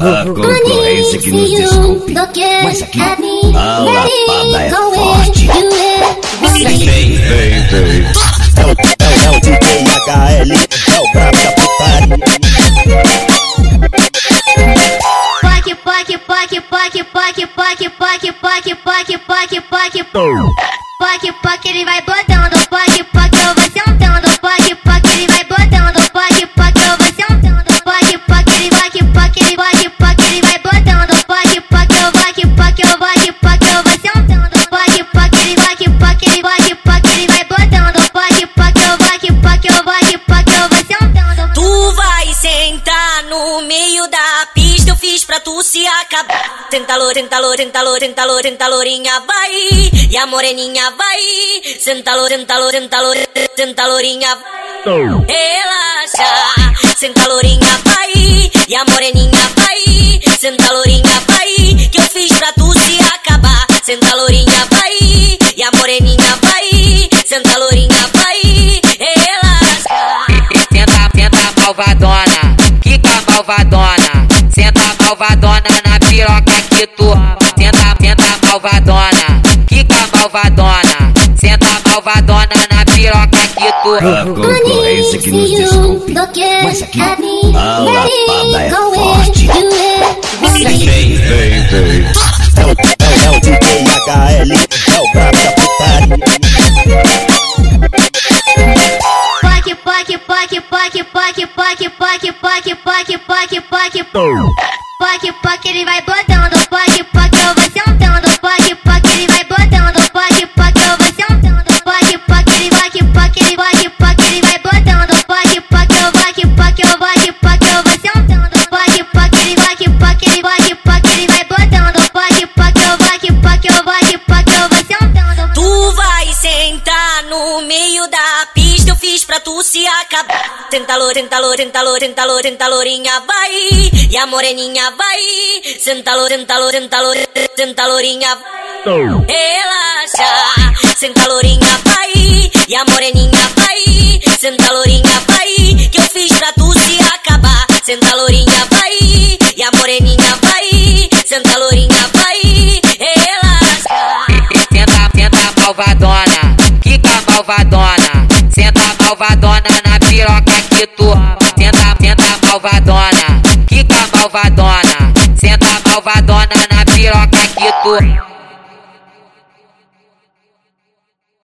A concorrência que nos desculpe, mas aqui a lapada é forte. Vem, vem, vem. É o, é, é o é brabo da putaria. Poc, poc, poc, poc, poc, poc, poc, poc, poc, poc, poc, poc, poc, ele vai botando, no meio da pista, eu fiz pra tu se acabar. Tenta loura, tenta loura, tenta loura, tenta tenta vai. E a moreninha vai. Senta loura, tenta loura, tenta tenta vai. Relaxa, senta lourinha, vai. E a moreninha vai. Senta lourinha, vai. Que eu fiz pra tu se acabar. Senta lourinha, vai. E a moreninha vai. Senta lourinha, vai. Malvadona na piroca que tu Senta, senta malvadona, quica malvadona. Senta malvadona na piroca que tu A concorrência que nos desculpe, mas aqui a lapada é forte. Vem, vem, vem. É o, é, é o DJ HL, é o brabo da putaria. Poc, poc, poc, poc, poc, poc, poc, poc, poc, poc, poc, poc, poc, ele vai botando, poc, poc, eu vou sentando, poc, poc, ele vai botando, poc, poc, eu vou sentando, poc, poc, ele vai, poc, ele vai, poc, ele vai botando, poc, poc, eu vou, poc, eu vou, poc, eu vou sentando, poc, poc, ele vai, poc, ele vai, poc, ele vai botando, poc, poc, eu vou, poc, eu vou, poc, eu vou sentando. Tu vai sentar no meio da pista, eu fiz pra tu se acabar. Tenta loura, tenta loura, loura, tenta lourinha, vai. E a moreninha vai. Senta loura, tenta loura, tenta lourinha, vai. Relaxa, senta lourinha, vai. E a moreninha vai. Senta lourinha, vai. Que eu fiz pra tu se acabar. Senta lourinha, vai. E a moreninha vai. Senta lourinha, vai. safadona na piroca que tu